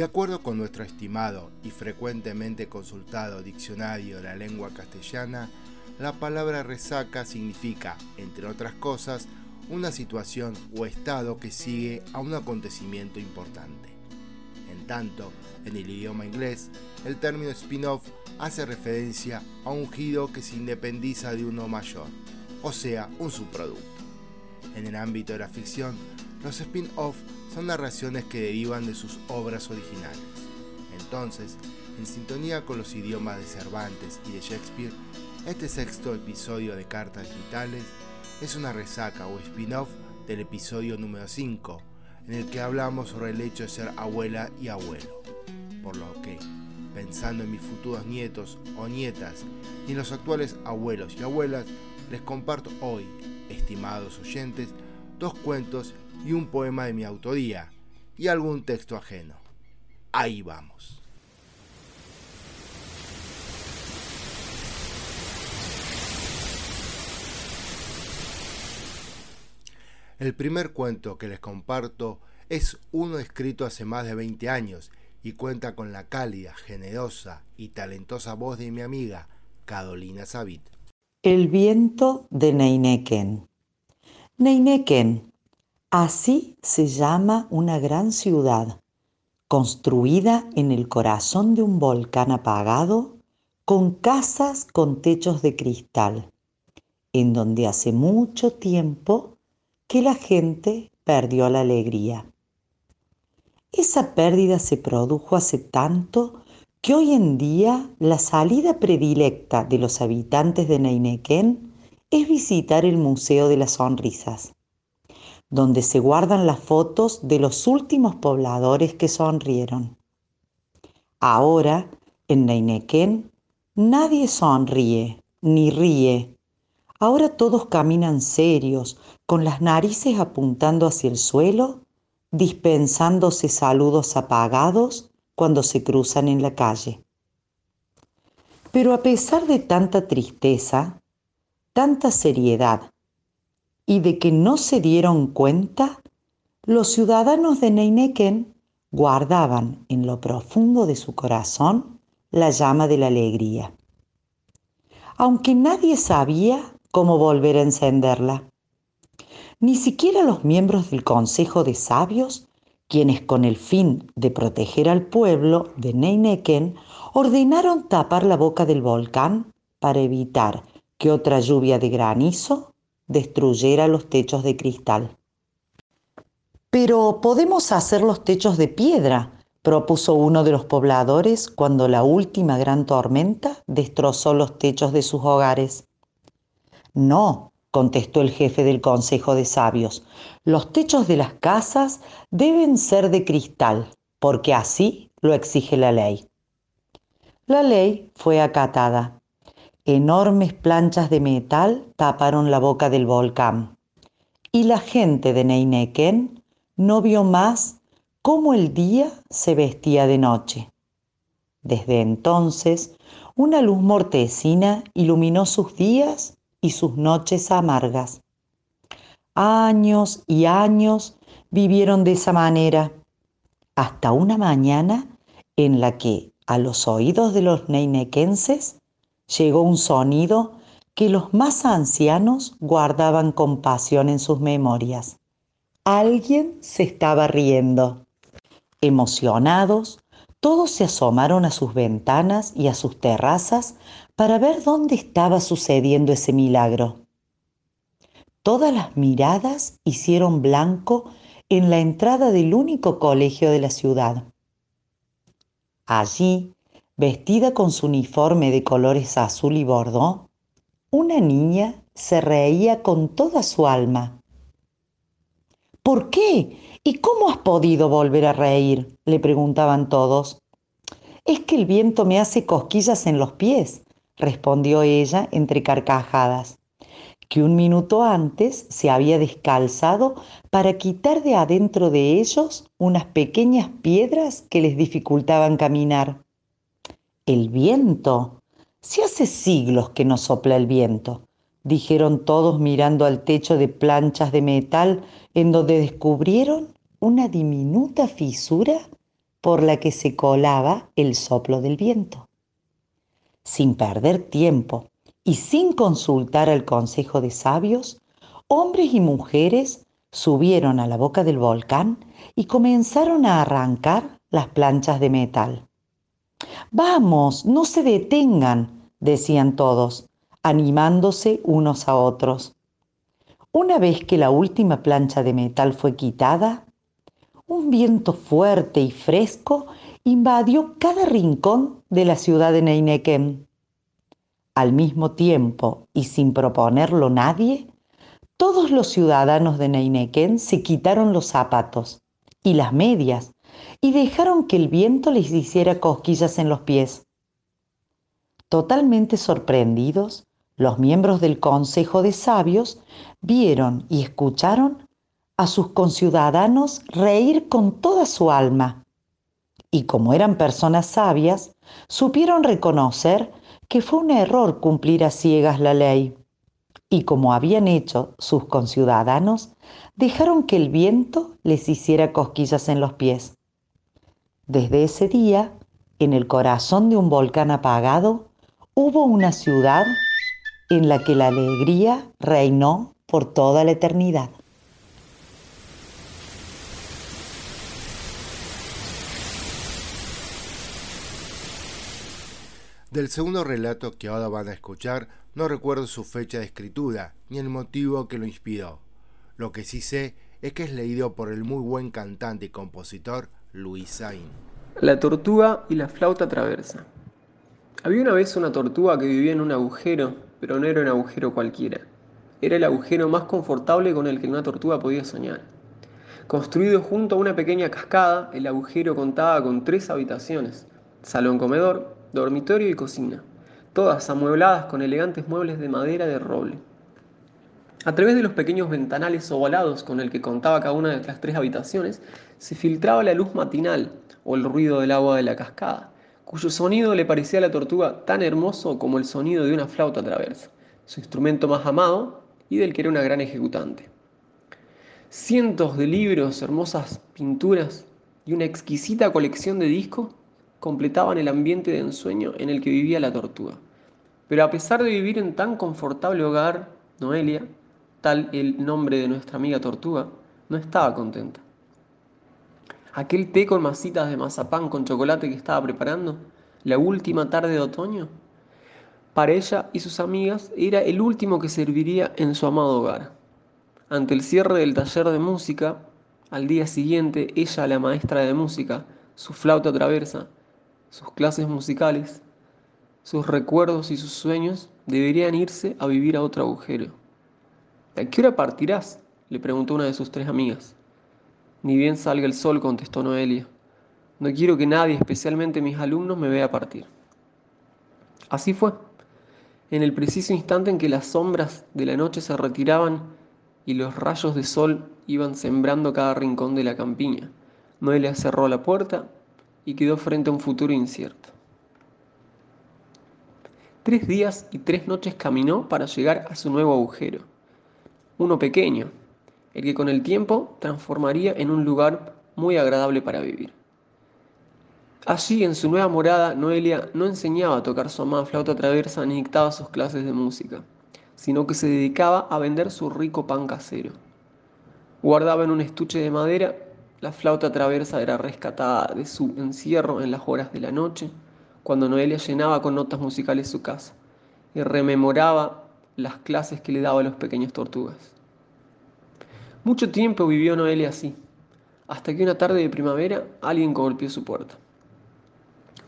De acuerdo con nuestro estimado y frecuentemente consultado diccionario de la lengua castellana, la palabra resaca significa, entre otras cosas, una situación o estado que sigue a un acontecimiento importante. En tanto, en el idioma inglés, el término spin-off hace referencia a un giro que se independiza de uno mayor, o sea, un subproducto. En el ámbito de la ficción, los spin-off son narraciones que derivan de sus obras originales. Entonces, en sintonía con los idiomas de Cervantes y de Shakespeare, este sexto episodio de Cartas Digitales es una resaca o spin-off del episodio número 5, en el que hablamos sobre el hecho de ser abuela y abuelo. Por lo que, pensando en mis futuros nietos o nietas y en los actuales abuelos y abuelas, les comparto hoy, estimados oyentes, dos cuentos y un poema de mi autoría y algún texto ajeno. Ahí vamos. El primer cuento que les comparto es uno escrito hace más de 20 años y cuenta con la cálida, generosa y talentosa voz de mi amiga Carolina Sabit. El viento de Neineken. Neineken Así se llama una gran ciudad, construida en el corazón de un volcán apagado, con casas con techos de cristal, en donde hace mucho tiempo que la gente perdió la alegría. Esa pérdida se produjo hace tanto que hoy en día la salida predilecta de los habitantes de Neineken es visitar el Museo de las Sonrisas donde se guardan las fotos de los últimos pobladores que sonrieron. Ahora, en Neineken, nadie sonríe ni ríe. Ahora todos caminan serios, con las narices apuntando hacia el suelo, dispensándose saludos apagados cuando se cruzan en la calle. Pero a pesar de tanta tristeza, tanta seriedad y de que no se dieron cuenta, los ciudadanos de Neineken guardaban en lo profundo de su corazón la llama de la alegría, aunque nadie sabía cómo volver a encenderla. Ni siquiera los miembros del Consejo de Sabios, quienes con el fin de proteger al pueblo de Neineken ordenaron tapar la boca del volcán para evitar que otra lluvia de granizo destruyera los techos de cristal. Pero podemos hacer los techos de piedra, propuso uno de los pobladores cuando la última gran tormenta destrozó los techos de sus hogares. No, contestó el jefe del Consejo de Sabios, los techos de las casas deben ser de cristal, porque así lo exige la ley. La ley fue acatada enormes planchas de metal taparon la boca del volcán y la gente de Neineken no vio más cómo el día se vestía de noche. Desde entonces, una luz mortecina iluminó sus días y sus noches amargas. Años y años vivieron de esa manera, hasta una mañana en la que, a los oídos de los neinequenses, llegó un sonido que los más ancianos guardaban con pasión en sus memorias. Alguien se estaba riendo. Emocionados, todos se asomaron a sus ventanas y a sus terrazas para ver dónde estaba sucediendo ese milagro. Todas las miradas hicieron blanco en la entrada del único colegio de la ciudad. Allí, vestida con su uniforme de colores azul y bordó, una niña se reía con toda su alma. ¿Por qué? ¿Y cómo has podido volver a reír? le preguntaban todos. Es que el viento me hace cosquillas en los pies, respondió ella entre carcajadas, que un minuto antes se había descalzado para quitar de adentro de ellos unas pequeñas piedras que les dificultaban caminar. El viento. Si hace siglos que no sopla el viento, dijeron todos mirando al techo de planchas de metal en donde descubrieron una diminuta fisura por la que se colaba el soplo del viento. Sin perder tiempo y sin consultar al consejo de sabios, hombres y mujeres subieron a la boca del volcán y comenzaron a arrancar las planchas de metal. Vamos, no se detengan, decían todos, animándose unos a otros. Una vez que la última plancha de metal fue quitada, un viento fuerte y fresco invadió cada rincón de la ciudad de Neineken. Al mismo tiempo y sin proponerlo nadie, todos los ciudadanos de Neineken se quitaron los zapatos y las medias y dejaron que el viento les hiciera cosquillas en los pies. Totalmente sorprendidos, los miembros del Consejo de Sabios vieron y escucharon a sus conciudadanos reír con toda su alma. Y como eran personas sabias, supieron reconocer que fue un error cumplir a ciegas la ley. Y como habían hecho sus conciudadanos, dejaron que el viento les hiciera cosquillas en los pies. Desde ese día, en el corazón de un volcán apagado, hubo una ciudad en la que la alegría reinó por toda la eternidad. Del segundo relato que ahora van a escuchar, no recuerdo su fecha de escritura ni el motivo que lo inspiró. Lo que sí sé es que es leído por el muy buen cantante y compositor Luis Sain. La tortuga y la flauta traversa. Había una vez una tortuga que vivía en un agujero, pero no era un agujero cualquiera. Era el agujero más confortable con el que una tortuga podía soñar. Construido junto a una pequeña cascada, el agujero contaba con tres habitaciones, salón comedor, dormitorio y cocina, todas amuebladas con elegantes muebles de madera de roble. A través de los pequeños ventanales ovalados con el que contaba cada una de las tres habitaciones, se filtraba la luz matinal o el ruido del agua de la cascada, cuyo sonido le parecía a la tortuga tan hermoso como el sonido de una flauta traversa, su instrumento más amado y del que era una gran ejecutante. Cientos de libros, hermosas pinturas y una exquisita colección de discos completaban el ambiente de ensueño en el que vivía la tortuga. Pero a pesar de vivir en tan confortable hogar, Noelia, tal el nombre de nuestra amiga tortuga, no estaba contenta. Aquel té con masitas de mazapán con chocolate que estaba preparando, la última tarde de otoño, para ella y sus amigas era el último que serviría en su amado hogar. Ante el cierre del taller de música, al día siguiente, ella, la maestra de música, su flauta traversa, sus clases musicales, sus recuerdos y sus sueños deberían irse a vivir a otro agujero. ¿A qué hora partirás? le preguntó una de sus tres amigas. Ni bien salga el sol, contestó Noelia. No quiero que nadie, especialmente mis alumnos, me vea partir. Así fue. En el preciso instante en que las sombras de la noche se retiraban y los rayos de sol iban sembrando cada rincón de la campiña, Noelia cerró la puerta y quedó frente a un futuro incierto. Tres días y tres noches caminó para llegar a su nuevo agujero uno pequeño, el que con el tiempo transformaría en un lugar muy agradable para vivir. Allí, en su nueva morada, Noelia no enseñaba a tocar su amada flauta traversa ni dictaba sus clases de música, sino que se dedicaba a vender su rico pan casero. Guardaba en un estuche de madera, la flauta traversa era rescatada de su encierro en las horas de la noche, cuando Noelia llenaba con notas musicales su casa y rememoraba las clases que le daba a los pequeños tortugas. Mucho tiempo vivió Noelia así, hasta que una tarde de primavera alguien golpeó su puerta,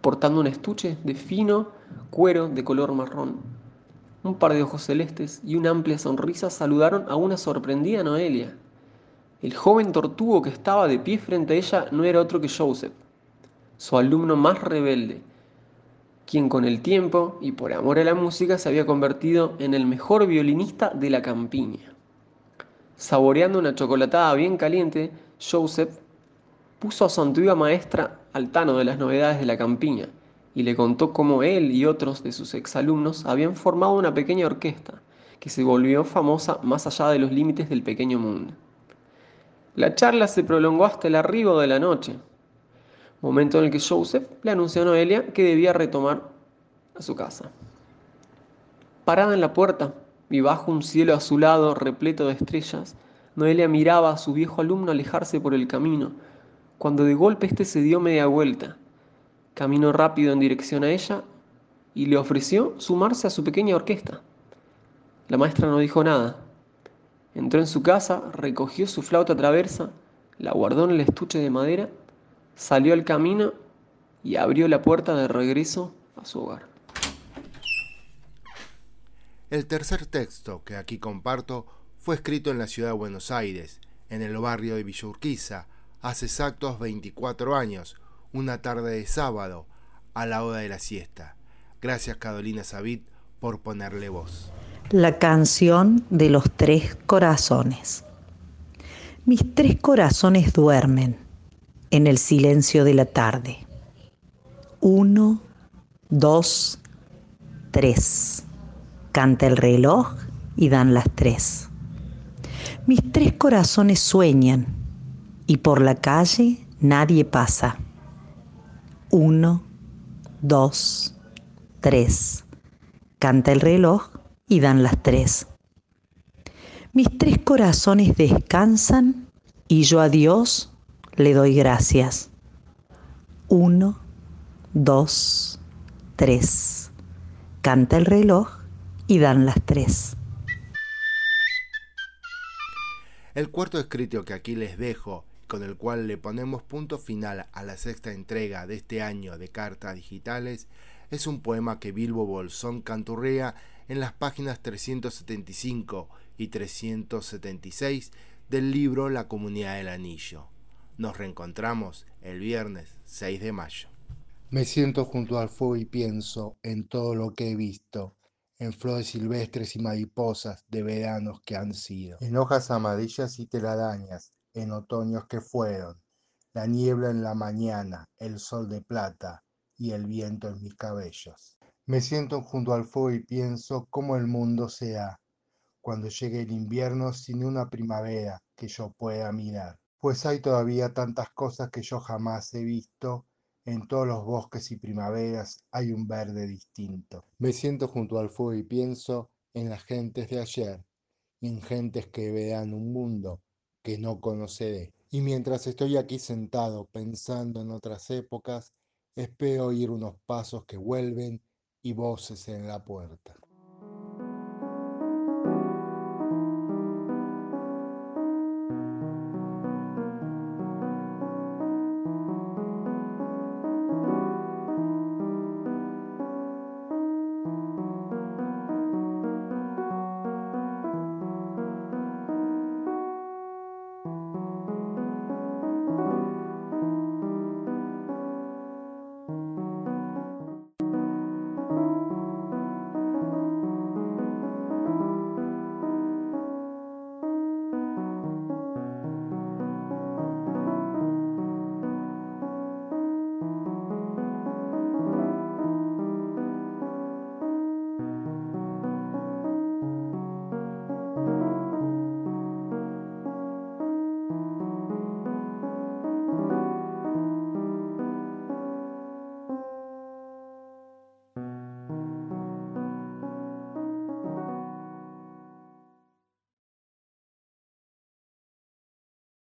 portando un estuche de fino cuero de color marrón. Un par de ojos celestes y una amplia sonrisa saludaron a una sorprendida Noelia. El joven tortugo que estaba de pie frente a ella no era otro que Joseph, su alumno más rebelde, quien con el tiempo y por amor a la música se había convertido en el mejor violinista de la campiña. Saboreando una chocolatada bien caliente, Joseph puso a su antigua maestra al tano de las novedades de la campiña y le contó cómo él y otros de sus exalumnos habían formado una pequeña orquesta que se volvió famosa más allá de los límites del pequeño mundo. La charla se prolongó hasta el arribo de la noche. Momento en el que Joseph le anunció a Noelia que debía retomar a su casa. Parada en la puerta y bajo un cielo azulado repleto de estrellas, Noelia miraba a su viejo alumno alejarse por el camino, cuando de golpe éste se dio media vuelta, caminó rápido en dirección a ella y le ofreció sumarse a su pequeña orquesta. La maestra no dijo nada. Entró en su casa, recogió su flauta traversa, la guardó en el estuche de madera, salió al camino y abrió la puerta de regreso a su hogar. El tercer texto que aquí comparto fue escrito en la ciudad de Buenos Aires, en el barrio de Villa Urquiza, hace exactos 24 años, una tarde de sábado, a la hora de la siesta. Gracias Carolina Sabit por ponerle voz. La canción de los tres corazones. Mis tres corazones duermen en el silencio de la tarde. Uno, dos, tres. Canta el reloj y dan las tres. Mis tres corazones sueñan y por la calle nadie pasa. Uno, dos, tres. Canta el reloj y dan las tres. Mis tres corazones descansan y yo a Dios le doy gracias. Uno, dos, tres. Canta el reloj y dan las tres. El cuarto escrito que aquí les dejo, con el cual le ponemos punto final a la sexta entrega de este año de cartas digitales, es un poema que Bilbo Bolsón canturrea en las páginas 375 y 376 del libro La Comunidad del Anillo. Nos reencontramos el viernes 6 de mayo. Me siento junto al fuego y pienso en todo lo que he visto en flores silvestres y mariposas de veranos que han sido, en hojas amarillas y telarañas, en otoños que fueron, la niebla en la mañana, el sol de plata y el viento en mis cabellos. Me siento junto al fuego y pienso cómo el mundo sea cuando llegue el invierno sin una primavera que yo pueda mirar, pues hay todavía tantas cosas que yo jamás he visto en todos los bosques y primaveras hay un verde distinto. Me siento junto al fuego y pienso en las gentes de ayer, en gentes que verán un mundo que no conoceré. Y mientras estoy aquí sentado pensando en otras épocas, espero oír unos pasos que vuelven y voces en la puerta.